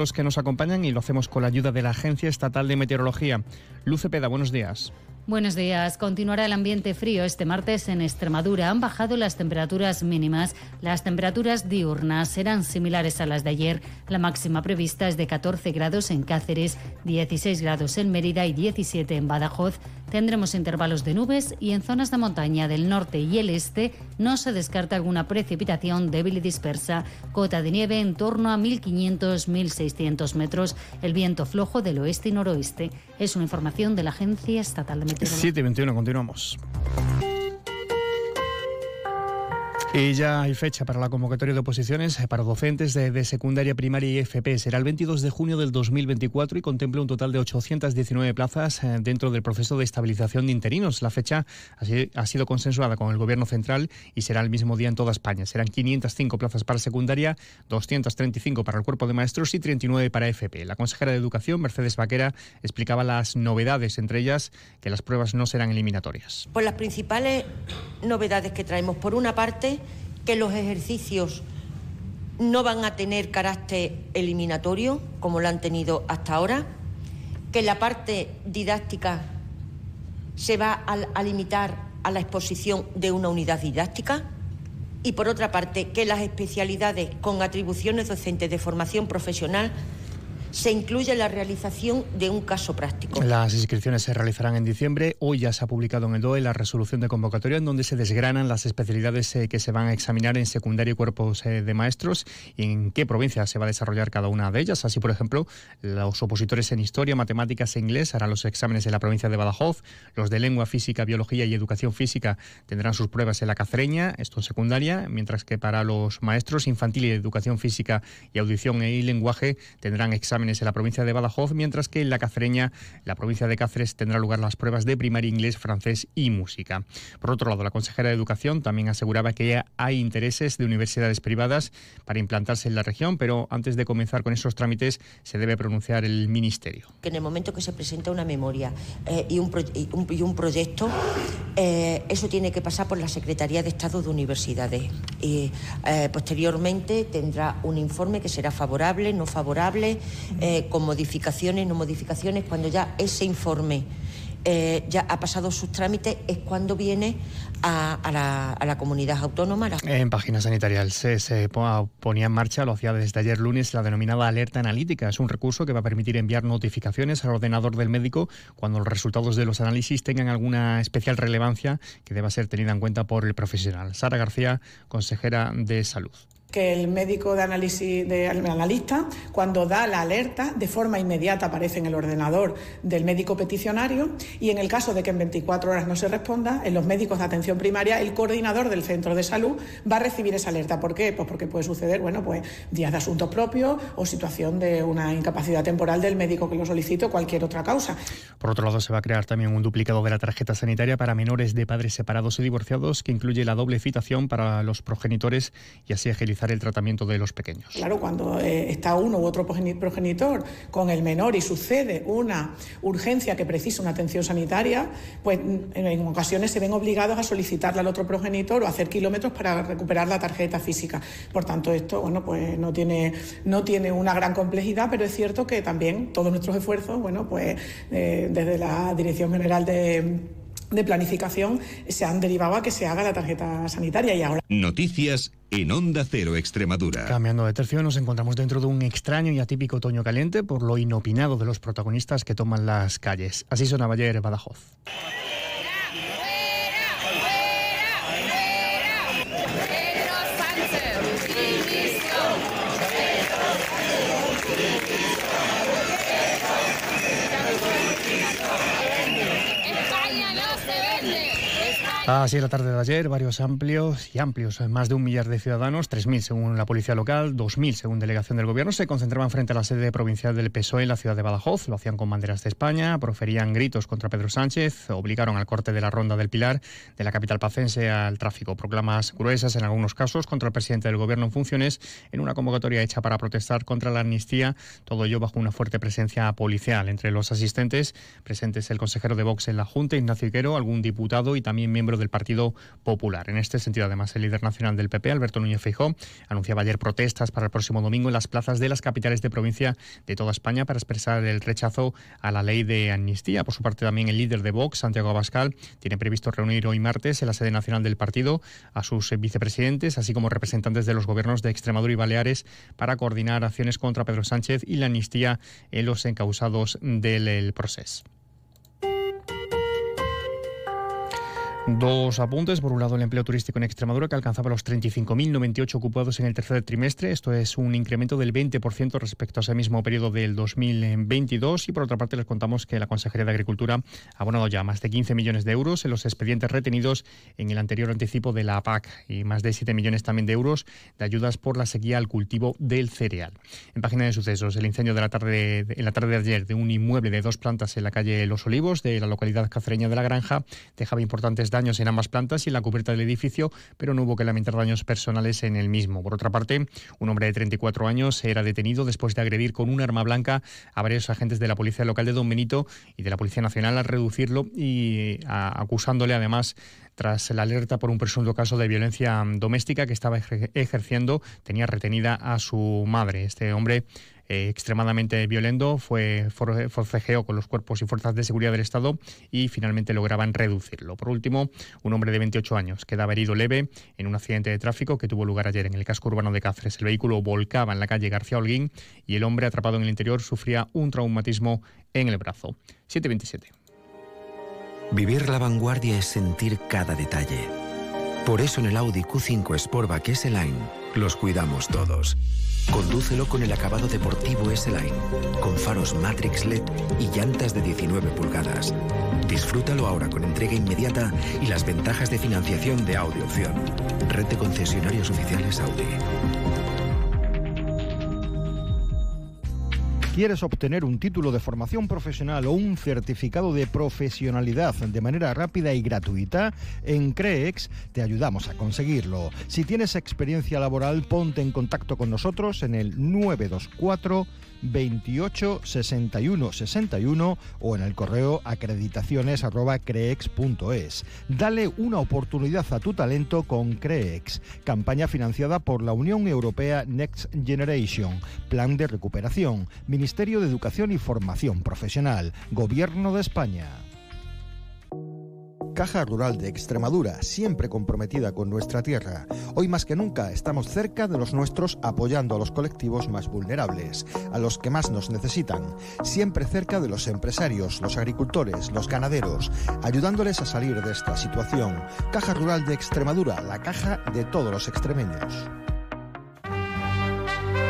los que nos acompañan y lo hacemos con la ayuda de la Agencia Estatal de Meteorología. Luce Peda, buenos días. Buenos días. Continuará el ambiente frío este martes en Extremadura. Han bajado las temperaturas mínimas. Las temperaturas diurnas serán similares a las de ayer. La máxima prevista es de 14 grados en Cáceres, 16 grados en Mérida y 17 en Badajoz. Tendremos intervalos de nubes y en zonas de montaña del norte y el este no se descarta alguna precipitación débil y dispersa. Cota de nieve en torno a 1.500-1.600 metros. El viento flojo del oeste y noroeste. Es una información de la Agencia Estatal de 7.21, continuamos. Y ya hay fecha para la convocatoria de oposiciones para docentes de, secundaria, primaria y FP. Será el 22 de junio del 2024 y contempla un total de 819 plazas eh, dentro del proceso de estabilización de interinos. La fecha ha sido consensuada con el Gobierno central y será el mismo día en toda España. Serán 505 plazas para secundaria, 235 para el cuerpo de maestros y 39 para FP. La consejera de Educación, Mercedes Vaquera, explicaba las novedades, entre ellas que las pruebas no serán eliminatorias. Pues las principales novedades que traemos, por una parte, que los ejercicios no van a tener carácter eliminatorio, como lo han tenido hasta ahora, que la parte didáctica se va a, limitar a la exposición de una unidad didáctica y, por otra parte, que las especialidades con atribuciones docentes de formación profesional se incluye la realización de un caso práctico. Las inscripciones se realizarán en diciembre. Hoy ya se ha publicado en el DOE la resolución de convocatoria en donde se desgranan las especialidades eh, que se van a examinar en secundaria y cuerpos eh, de maestros y en qué provincia se va a desarrollar cada una de ellas. Así, por ejemplo, los opositores en historia, matemáticas e inglés harán los exámenes en la provincia de Badajoz. Los de lengua, física, biología y educación física tendrán sus pruebas en la Cacereña, esto en secundaria, mientras que para los maestros infantil y educación física y audición y lenguaje tendrán exámenes en la provincia de Badajoz, mientras que en la Cacereña, la provincia de Cáceres, tendrá lugar las pruebas de primaria inglés, francés y música. Por otro lado, la consejera de Educación también aseguraba que hay intereses de universidades privadas para implantarse en la región, pero antes de comenzar con esos trámites se debe pronunciar el Ministerio. Que en el momento que se presenta una memoria eh, y, un y, un proyecto, eh, eso tiene que pasar por la Secretaría de Estado de Universidades. Y eh, posteriormente tendrá un informe que será favorable, no favorable, eh, con modificaciones, no modificaciones, cuando ya ese informe eh, ya ha pasado sus trámites, es cuando viene a, la, comunidad autónoma. En página sanitaria, el se ponía en marcha, lo hacía desde ayer lunes, la denominada alerta analítica. Es un recurso que va a permitir enviar notificaciones al ordenador del médico cuando los resultados de los análisis tengan alguna especial relevancia que deba ser tenida en cuenta por el profesional. Sara García, consejera de Salud que el médico de análisis, de, analista, cuando da la alerta, de forma inmediata aparece en el ordenador del médico peticionario y en el caso de que en 24 horas no se responda, en los médicos de atención primaria, el coordinador del centro de salud va a recibir esa alerta. ¿Por qué? Pues porque puede suceder, bueno, pues días de asuntos propios o situación de una incapacidad temporal del médico que lo solicite o cualquier otra causa. Por otro lado, se va a crear también un duplicado de la tarjeta sanitaria para menores de padres separados y divorciados que incluye la doble citación para los progenitores y así agilizar el tratamiento de los pequeños. Claro, cuando eh, está uno u otro progenitor con el menor y sucede una urgencia que precisa una atención sanitaria, pues en ocasiones se ven obligados a solicitarle al otro progenitor o hacer kilómetros para recuperar la tarjeta física. Por tanto, esto bueno, pues no tiene, no tiene una gran complejidad, pero es cierto que también todos nuestros esfuerzos, bueno, pues eh, desde la Dirección General de de planificación se han derivado a que se haga la tarjeta sanitaria y ahora. Noticias en Onda Cero Extremadura. Cambiando de tercio, nos encontramos dentro de un extraño y atípico otoño caliente por lo inopinado de los protagonistas que toman las calles. Así sonaba ayer Badajoz. Así la tarde de ayer, varios amplios y amplios, más de un millar de ciudadanos, 3.000 según la policía local, 2.000 según delegación del gobierno, se concentraban frente a la sede provincial del PSOE en la ciudad de Badajoz. Lo hacían con banderas de España, proferían gritos contra Pedro Sánchez, obligaron al corte de la ronda del Pilar de la capital pacense al tráfico. Proclamas gruesas en algunos casos contra el presidente del gobierno en funciones en una convocatoria hecha para protestar contra la amnistía, todo ello bajo una fuerte presencia policial. Entre los asistentes presentes el consejero de Vox en la Junta, Ignacio Iquero, algún diputado y también miembro del Partido Popular. En este sentido, además, el líder nacional del PP, Alberto Núñez Feijóo, anunciaba ayer protestas para el próximo domingo en las plazas de las capitales de provincia de toda España para expresar el rechazo a la ley de amnistía. Por su parte, también el líder de Vox, Santiago Abascal, tiene previsto reunir hoy martes en la sede nacional del partido a sus vicepresidentes, así como representantes de los gobiernos de Extremadura y Baleares, para coordinar acciones contra Pedro Sánchez y la amnistía en los encausados del proceso. Dos apuntes. Por un lado, el empleo turístico en Extremadura, que alcanzaba los 35.098 ocupados en el tercer trimestre. Esto es un incremento del 20% respecto a ese mismo periodo del 2022. Y por otra parte, les contamos que la Consejería de Agricultura ha abonado ya más de 15 millones de euros en los expedientes retenidos en el anterior anticipo de la PAC y más de 7 millones también de euros de ayudas por la sequía al cultivo del cereal. En página de sucesos, el incendio de la tarde, en la tarde de ayer de un inmueble de dos plantas en la calle Los Olivos de la localidad cacereña de La Granja dejaba importantes daños en ambas plantas y en la cubierta del edificio, pero no hubo que lamentar daños personales en el mismo. Por otra parte, un hombre de 34 años era detenido después de agredir con un arma blanca a varios agentes de la Policía Local de Don Benito y de la Policía Nacional al reducirlo y acusándole además tras la alerta por un presunto caso de violencia doméstica que estaba ejerciendo, tenía retenida a su madre. Este hombre eh, extremadamente violento, fue forcejeó con los cuerpos y fuerzas de seguridad del Estado y finalmente lograban reducirlo. Por último, un hombre de 28 años quedaba herido leve en un accidente de tráfico que tuvo lugar ayer en el casco urbano de Cáceres. El vehículo volcaba en la calle García Holguín y el hombre atrapado en el interior sufría un traumatismo en el brazo. 727. Vivir la vanguardia es sentir cada detalle. Por eso en el Audi Q5 Sportback S-Line los cuidamos todos Condúcelo con el acabado deportivo S-Line, con faros Matrix LED y llantas de 19 pulgadas. Disfrútalo ahora con entrega inmediata y las ventajas de financiación de Audi Opción. Red de concesionarios oficiales Audi. ¿Quieres obtener un título de formación profesional o un certificado de profesionalidad de manera rápida y gratuita? En CREEX te ayudamos a conseguirlo. Si tienes experiencia laboral, ponte en contacto con nosotros en el 924 28 61 61 o en el correo acreditaciones@creex.es. Dale una oportunidad a tu talento con Creex, campaña financiada por la Unión Europea Next Generation, Plan de Recuperación, de Educación y Formación Profesional, Gobierno de España. Caja Rural de Extremadura, siempre comprometida con nuestra tierra. Hoy más que nunca estamos cerca de los nuestros apoyando a los colectivos más vulnerables, a los que más nos necesitan, siempre cerca de los empresarios, los agricultores, los ganaderos, ayudándoles a salir de esta situación. Caja Rural de Extremadura, la caja de todos los extremeños.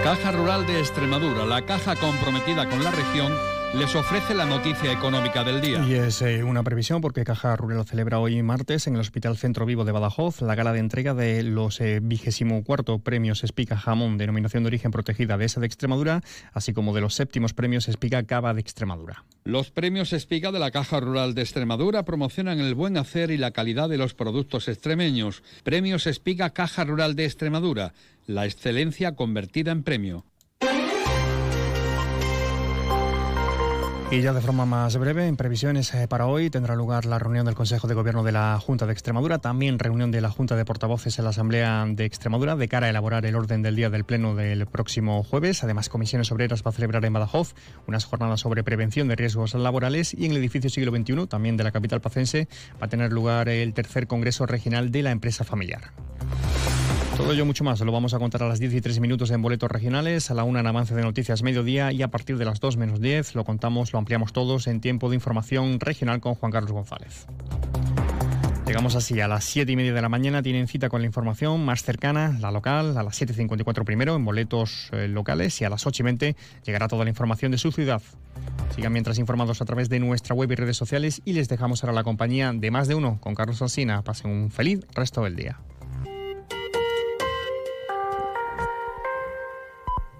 Caja Rural de Extremadura, la caja comprometida con la región les ofrece la noticia económica del día. Y es eh, una previsión porque Caja Rural celebra hoy martes en el Hospital Centro Vivo de Badajoz la gala de entrega de los eh, vigésimo cuarto premios Espica Jamón, denominación de origen protegida de esa de Extremadura, así como de los séptimos premios Espica Cava de Extremadura. Los premios Espica de la Caja Rural de Extremadura promocionan el buen hacer y la calidad de los productos extremeños. Premios Espica Caja Rural de Extremadura, la excelencia convertida en premio. Y ya de forma más breve, en previsiones eh, para hoy tendrá lugar la reunión del Consejo de Gobierno de la Junta de Extremadura, también reunión de la Junta de Portavoces en la Asamblea de Extremadura de cara a elaborar el orden del día del Pleno del próximo jueves. Además, Comisiones Obreras va a celebrar en Badajoz unas jornadas sobre prevención de riesgos laborales y en el edificio siglo XXI, también de la capital pacense, va a tener lugar el tercer Congreso Regional de la Empresa Familiar. Todo ello mucho más lo vamos a contar a las 10 y 3 minutos en boletos regionales, a la una en avance de noticias mediodía y a partir de las 2 menos 10 lo contamos, lo ampliamos todos en tiempo de información regional con Juan Carlos González. Llegamos así a las 7 y media de la mañana. Tienen cita con la información más cercana, la local, a las 7.54 primero en boletos eh, locales y a las 8 y 20 llegará toda la información de su ciudad. Sigan mientras informados a través de nuestra web y redes sociales y les dejamos ahora la compañía de más de uno con Carlos Alsina. Pasen un feliz resto del día.